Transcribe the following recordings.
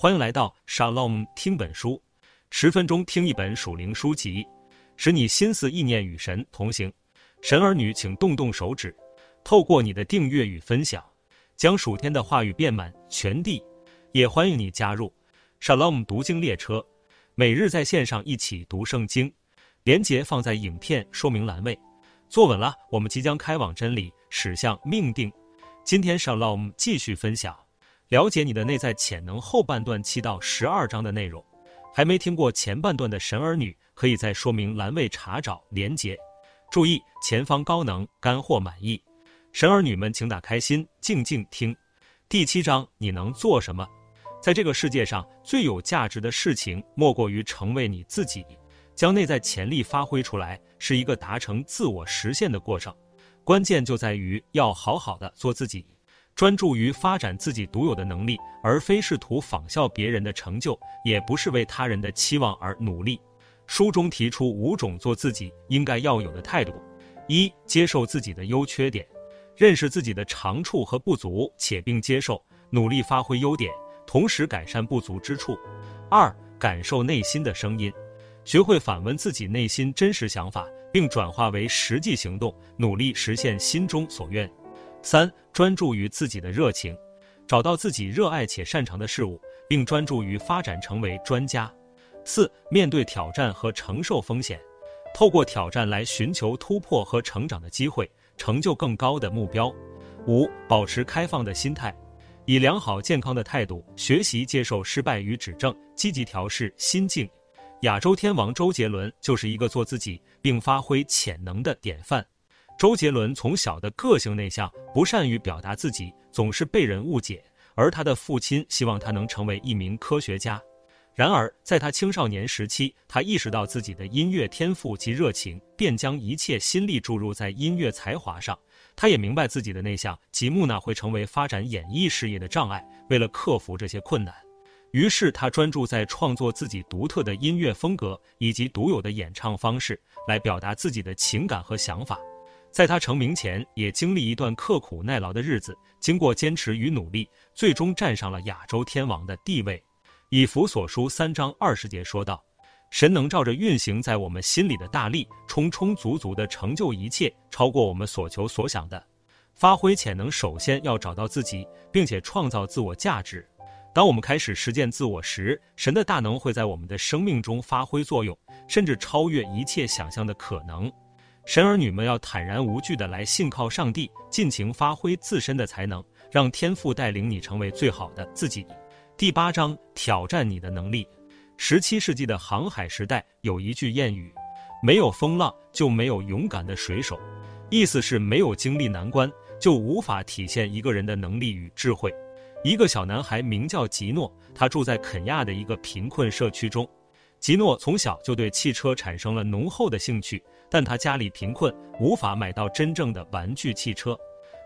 欢迎来到 Shalom 听本书，十分钟听一本属灵书籍，使你心思意念与神同行。神儿女，请动动手指，透过你的订阅与分享，将属天的话语遍满全地。也欢迎你加入 Shalom 读经列车，每日在线上一起读圣经。连结放在影片说明栏位。坐稳了，我们即将开往真理，驶向命定。今天 Shalom 继续分享。了解你的内在潜能后半段七到十二章的内容，还没听过前半段的神儿女，可以在说明栏位查找连接。注意，前方高能干货满溢，神儿女们请打开心，静静听。第七章，你能做什么？在这个世界上最有价值的事情，莫过于成为你自己，将内在潜力发挥出来，是一个达成自我实现的过程。关键就在于要好好的做自己。专注于发展自己独有的能力，而非试图仿效别人的成就，也不是为他人的期望而努力。书中提出五种做自己应该要有的态度：一、接受自己的优缺点，认识自己的长处和不足，且并接受，努力发挥优点，同时改善不足之处；二、感受内心的声音，学会反问自己内心真实想法，并转化为实际行动，努力实现心中所愿。三、专注于自己的热情，找到自己热爱且擅长的事物，并专注于发展成为专家。四、面对挑战和承受风险，透过挑战来寻求突破和成长的机会，成就更高的目标。五、保持开放的心态，以良好健康的态度学习接受失败与指正，积极调试心境。亚洲天王周杰伦就是一个做自己并发挥潜能的典范。周杰伦从小的个性内向，不善于表达自己，总是被人误解。而他的父亲希望他能成为一名科学家。然而，在他青少年时期，他意识到自己的音乐天赋及热情，便将一切心力注入在音乐才华上。他也明白自己的内向及木讷会成为发展演艺事业的障碍。为了克服这些困难，于是他专注在创作自己独特的音乐风格以及独有的演唱方式，来表达自己的情感和想法。在他成名前，也经历一段刻苦耐劳的日子。经过坚持与努力，最终站上了亚洲天王的地位。以弗所书三章二十节说道：“神能照着运行在我们心里的大力，充充足足地成就一切，超过我们所求所想的。发挥潜能，首先要找到自己，并且创造自我价值。当我们开始实践自我时，神的大能会在我们的生命中发挥作用，甚至超越一切想象的可能。”神儿女们要坦然无惧地来信靠上帝，尽情发挥自身的才能，让天父带领你成为最好的自己。第八章，挑战你的能力。十七世纪的航海时代有一句谚语：“没有风浪，就没有勇敢的水手。”意思是没有经历难关，就无法体现一个人的能力与智慧。一个小男孩名叫吉诺，他住在肯亚的一个贫困社区中。吉诺从小就对汽车产生了浓厚的兴趣。但他家里贫困，无法买到真正的玩具汽车。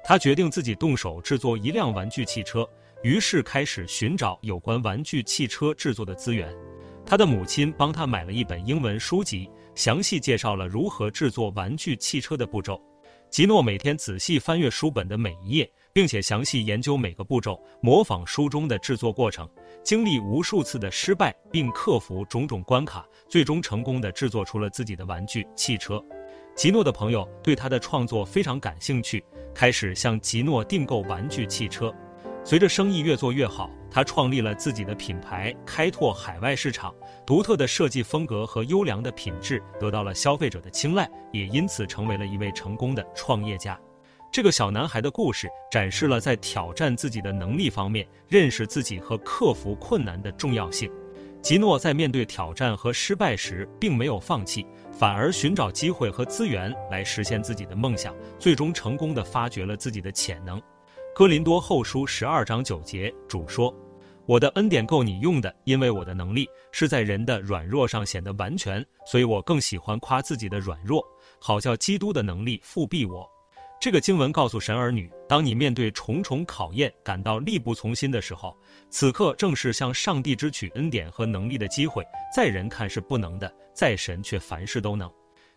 他决定自己动手制作一辆玩具汽车，于是开始寻找有关玩具汽车制作的资源。他的母亲帮他买了一本英文书籍，详细介绍了如何制作玩具汽车的步骤。吉诺每天仔细翻阅书本的每一页，并且详细研究每个步骤，模仿书中的制作过程，经历无数次的失败，并克服种种关卡，最终成功的制作出了自己的玩具汽车。吉诺的朋友对他的创作非常感兴趣，开始向吉诺订购玩具汽车。随着生意越做越好，他创立了自己的品牌，开拓海外市场。独特的设计风格和优良的品质得到了消费者的青睐，也因此成为了一位成功的创业家。这个小男孩的故事展示了在挑战自己的能力方面，认识自己和克服困难的重要性。吉诺在面对挑战和失败时，并没有放弃，反而寻找机会和资源来实现自己的梦想，最终成功地发掘了自己的潜能。哥林多后书十二章九节，主说：“我的恩典够你用的，因为我的能力是在人的软弱上显得完全，所以我更喜欢夸自己的软弱，好叫基督的能力复庇我。”这个经文告诉神儿女：当你面对重重考验，感到力不从心的时候，此刻正是向上帝支取恩典和能力的机会。在人看是不能的，在神却凡事都能。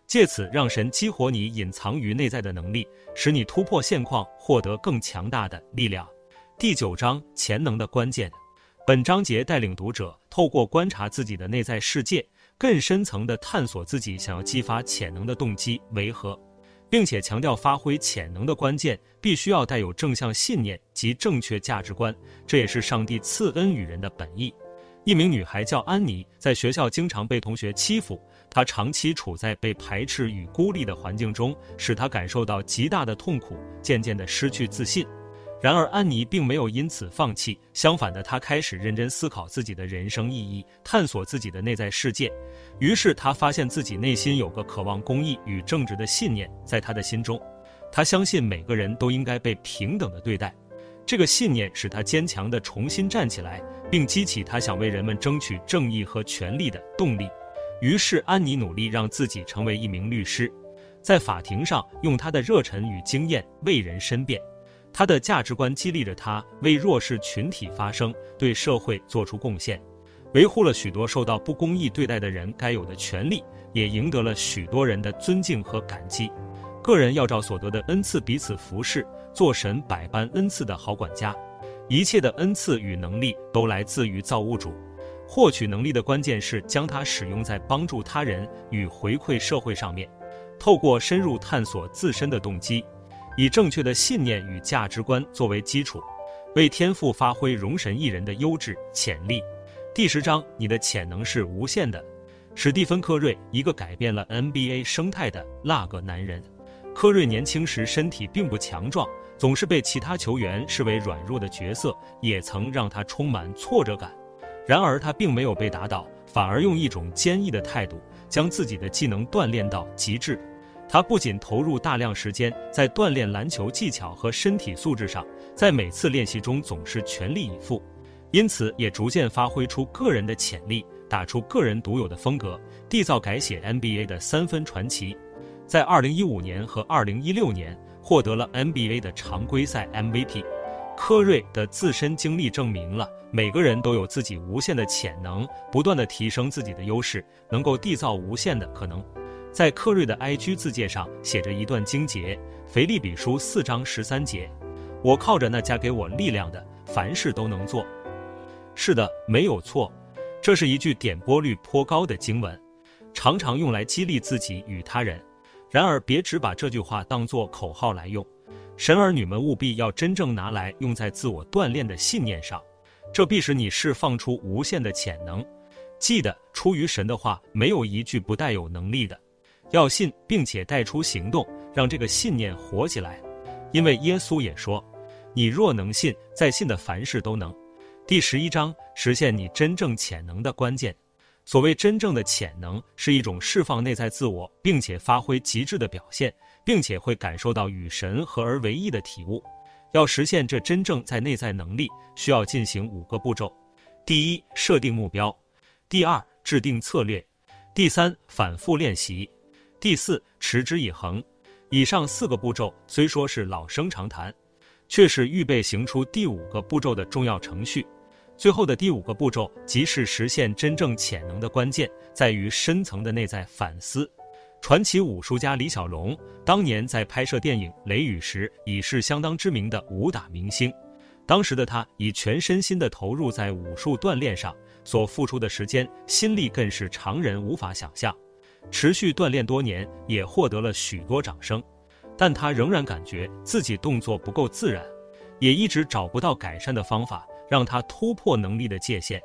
借此让神激活你隐藏于内在的能力，使你突破现况，获得更强大的力量。第九章，潜能的关键。本章节带领读者透过观察自己的内在世界，更深层地探索自己想要激发潜能的动机为何，并且强调发挥潜能的关键必须要带有正向信念及正确价值观，这也是上帝赐恩于人的本意。一名女孩叫安妮，在学校经常被同学欺负，她长期处在被排斥与孤立的环境中，使她感受到极大的痛苦，渐渐地失去自信。然而，安妮并没有因此放弃，相反的，她开始认真思考自己的人生意义，探索自己的内在世界。于是，她发现自己内心有个渴望公益与正直的信念，在她的心中，她相信每个人都应该被平等的对待。这个信念使她坚强地重新站起来，并激起她想为人们争取正义和权利的动力。于是，安妮努力让自己成为一名律师，在法庭上用她的热忱与经验为人申辩。他的价值观激励着他为弱势群体发声，对社会做出贡献，维护了许多受到不公义对待的人该有的权利，也赢得了许多人的尊敬和感激。个人要照所得的恩赐彼此服侍，做神百般恩赐的好管家。一切的恩赐与能力都来自于造物主，获取能力的关键是将它使用在帮助他人与回馈社会上面。透过深入探索自身的动机。以正确的信念与价值观作为基础，为天赋发挥容神一人的优质潜力。第十章，你的潜能是无限的。史蒂芬·科瑞，一个改变了 NBA 生态的那个男人。科瑞年轻时身体并不强壮，总是被其他球员视为软弱的角色，也曾让他充满挫折感。然而他并没有被打倒，反而用一种坚毅的态度，将自己的技能锻炼到极致。他不仅投入大量时间在锻炼篮球技巧和身体素质上，在每次练习中总是全力以赴，因此也逐渐发挥出个人的潜力，打出个人独有的风格，缔造改写 NBA 的三分传奇。在2015年和2016年获得了 NBA 的常规赛 MVP。科瑞的自身经历证明了每个人都有自己无限的潜能，不断的提升自己的优势，能够缔造无限的可能。在克瑞的 IG 自介上写着一段经节，腓立比书四章十三节：“我靠着那加给我力量的，凡事都能做。”是的，没有错，这是一句点播率颇高的经文，常常用来激励自己与他人。然而，别只把这句话当作口号来用，神儿女们务必要真正拿来用在自我锻炼的信念上，这必使你释放出无限的潜能。记得，出于神的话，没有一句不带有能力的。要信，并且带出行动，让这个信念活起来。因为耶稣也说：“你若能信，在信的凡事都能。”第十一章，实现你真正潜能的关键。所谓真正的潜能，是一种释放内在自我，并且发挥极致的表现，并且会感受到与神合而为一的体悟。要实现这真正在内在能力，需要进行五个步骤：第一，设定目标；第二，制定策略；第三，反复练习。第四，持之以恒。以上四个步骤虽说是老生常谈，却是预备行出第五个步骤的重要程序。最后的第五个步骤，即是实现真正潜能的关键，在于深层的内在反思。传奇武术家李小龙当年在拍摄电影《雷雨》时，已是相当知名的武打明星。当时的他以全身心的投入在武术锻炼上，所付出的时间、心力更是常人无法想象。持续锻炼多年，也获得了许多掌声，但他仍然感觉自己动作不够自然，也一直找不到改善的方法，让他突破能力的界限，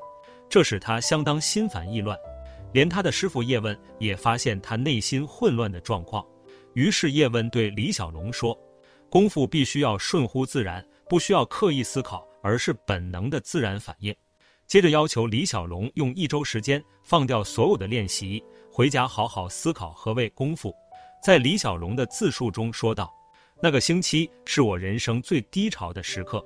这使他相当心烦意乱。连他的师傅叶问也发现他内心混乱的状况，于是叶问对李小龙说：“功夫必须要顺乎自然，不需要刻意思考，而是本能的自然反应。”接着要求李小龙用一周时间放掉所有的练习。回家好好思考何谓功夫，在李小龙的自述中说道：“那个星期是我人生最低潮的时刻。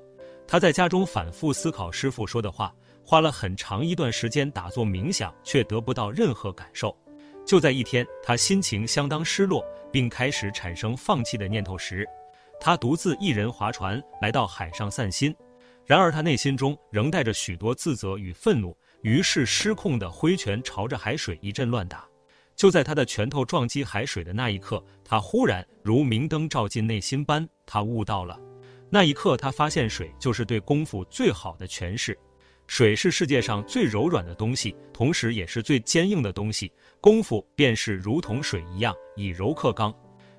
他在家中反复思考师傅说的话，花了很长一段时间打坐冥想，却得不到任何感受。就在一天，他心情相当失落，并开始产生放弃的念头时，他独自一人划船来到海上散心。然而他内心中仍带着许多自责与愤怒，于是失控的挥拳朝着海水一阵乱打。”就在他的拳头撞击海水的那一刻，他忽然如明灯照进内心般，他悟到了。那一刻，他发现水就是对功夫最好的诠释。水是世界上最柔软的东西，同时也是最坚硬的东西。功夫便是如同水一样，以柔克刚。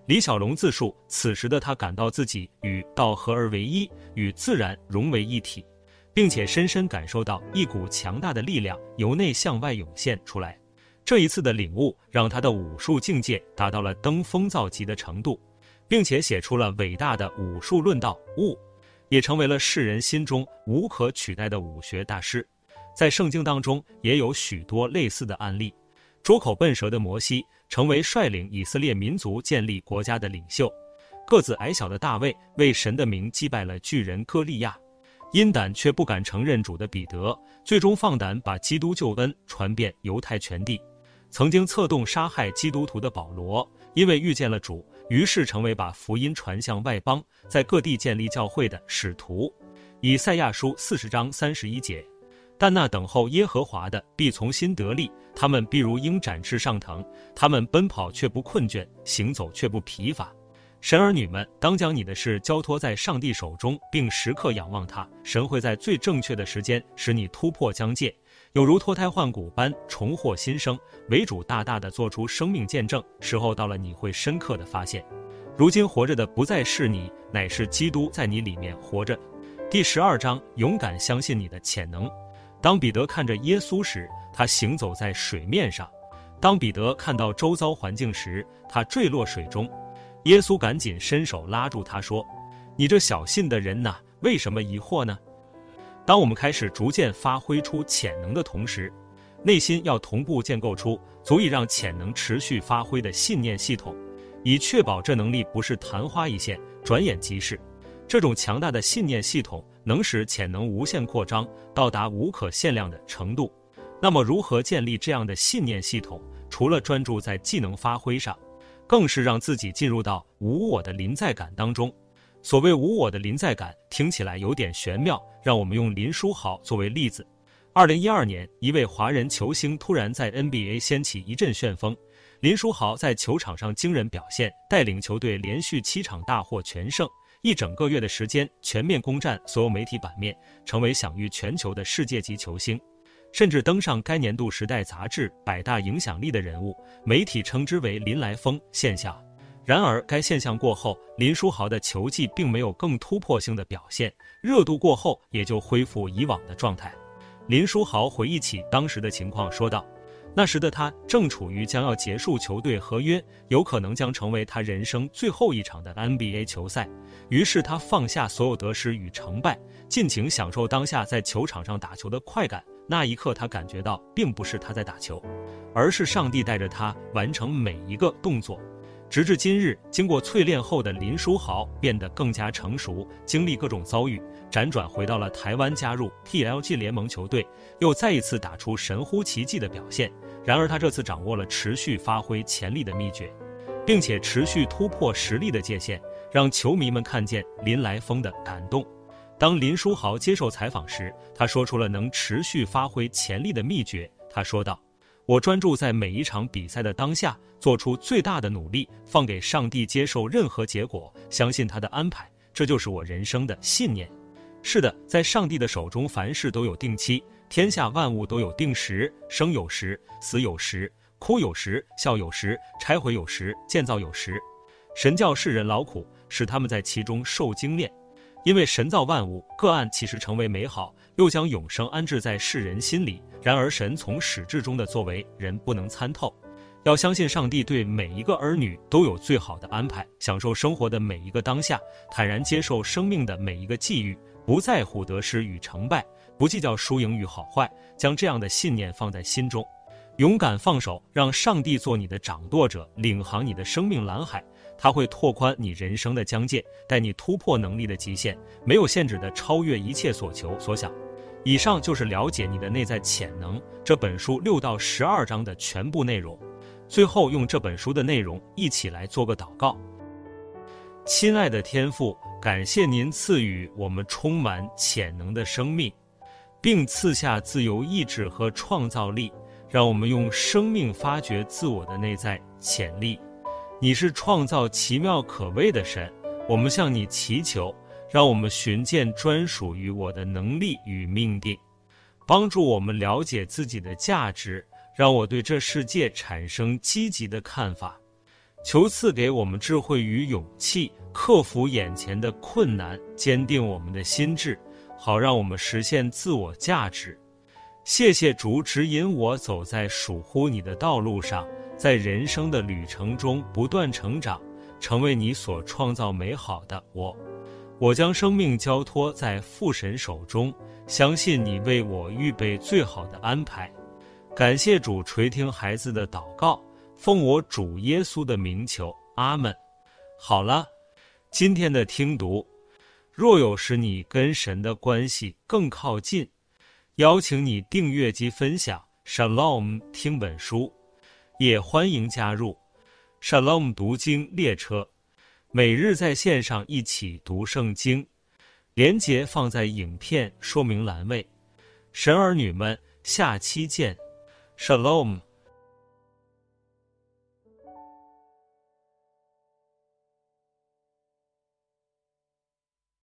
李小龙自述，此时的他感到自己与道合而为一，与自然融为一体，并且深深感受到一股强大的力量由内向外涌现出来。这一次的领悟，让他的武术境界达到了登峰造极的程度，并且写出了伟大的武术论道《悟》。也成为了世人心中无可取代的武学大师，在圣经当中也有许多类似的案例。拙口笨舌的摩西成为率领以色列民族建立国家的领袖，个子矮小的大卫为神的名击败了巨人歌利亚，阴胆却不敢承认主的彼得，最终放胆把基督救恩传遍犹太全地。曾经策动杀害基督徒的保罗，因为遇见了主。于是成为把福音传向外邦，在各地建立教会的使徒。以赛亚书四十章三十一节，但那等候耶和华的必从心得力，他们必如鹰展翅上腾，他们奔跑却不困倦，行走却不疲乏。神儿女们，当将你的事交托在上帝手中，并时刻仰望他，神会在最正确的时间使你突破疆界。有如脱胎换骨般重获新生，为主大大的做出生命见证。时候到了，你会深刻的发现，如今活着的不再是你，乃是基督在你里面活着。第十二章，勇敢相信你的潜能。当彼得看着耶稣时，他行走在水面上；当彼得看到周遭环境时，他坠落水中。耶稣赶紧伸手拉住他说：“你这小信的人呐，为什么疑惑呢？”当我们开始逐渐发挥出潜能的同时，内心要同步建构出足以让潜能持续发挥的信念系统，以确保这能力不是昙花一现、转眼即逝。这种强大的信念系统能使潜能无限扩张，到达无可限量的程度。那么，如何建立这样的信念系统？除了专注在技能发挥上，更是让自己进入到无我的临在感当中。所谓无我的临在感，听起来有点玄妙。让我们用林书豪作为例子。二零一二年，一位华人球星突然在 NBA 掀起一阵旋风。林书豪在球场上惊人表现，带领球队连续七场大获全胜，一整个月的时间全面攻占所有媒体版面，成为享誉全球的世界级球星，甚至登上该年度《时代》杂志百大影响力的人物。媒体称之为“林来疯”现象。然而，该现象过后，林书豪的球技并没有更突破性的表现，热度过后也就恢复以往的状态。林书豪回忆起当时的情况，说道：“那时的他正处于将要结束球队合约，有可能将成为他人生最后一场的 NBA 球赛。于是他放下所有得失与成败，尽情享受当下在球场上打球的快感。那一刻，他感觉到并不是他在打球，而是上帝带着他完成每一个动作。”直至今日，经过淬炼后的林书豪变得更加成熟，经历各种遭遇，辗转回到了台湾，加入 PLG 联盟球队，又再一次打出神乎其技的表现。然而，他这次掌握了持续发挥潜力的秘诀，并且持续突破实力的界限，让球迷们看见林来疯的感动。当林书豪接受采访时，他说出了能持续发挥潜力的秘诀。他说道。我专注在每一场比赛的当下，做出最大的努力，放给上帝接受任何结果，相信他的安排，这就是我人生的信念。是的，在上帝的手中，凡事都有定期，天下万物都有定时，生有时，死有时，哭有时，笑有时，拆毁有时，建造有时。神教世人劳苦，使他们在其中受精炼。因为神造万物，各案其实成为美好，又将永生安置在世人心里。然而神从始至终的作为，人不能参透。要相信上帝对每一个儿女都有最好的安排，享受生活的每一个当下，坦然接受生命的每一个际遇，不在乎得失与成败，不计较输赢与好坏，将这样的信念放在心中，勇敢放手，让上帝做你的掌舵者，领航你的生命蓝海。他会拓宽你人生的疆界，带你突破能力的极限，没有限制的超越一切所求所想。以上就是了解你的内在潜能这本书六到十二章的全部内容。最后用这本书的内容一起来做个祷告。亲爱的天父，感谢您赐予我们充满潜能的生命，并赐下自由意志和创造力，让我们用生命发掘自我的内在潜力。你是创造奇妙可畏的神，我们向你祈求，让我们寻见专属于我的能力与命定，帮助我们了解自己的价值，让我对这世界产生积极的看法。求赐给我们智慧与勇气，克服眼前的困难，坚定我们的心智，好让我们实现自我价值。谢谢主指引我走在属乎你的道路上，在人生的旅程中不断成长，成为你所创造美好的我。我将生命交托在父神手中，相信你为我预备最好的安排。感谢主垂听孩子的祷告。奉我主耶稣的名求，阿门。好了，今天的听读，若有使你跟神的关系更靠近，邀请你订阅及分享 Shalom 听本书，也欢迎加入 Shalom 读经列车，每日在线上一起读圣经。连结放在影片说明栏位。神儿女们，下期见，Shalom。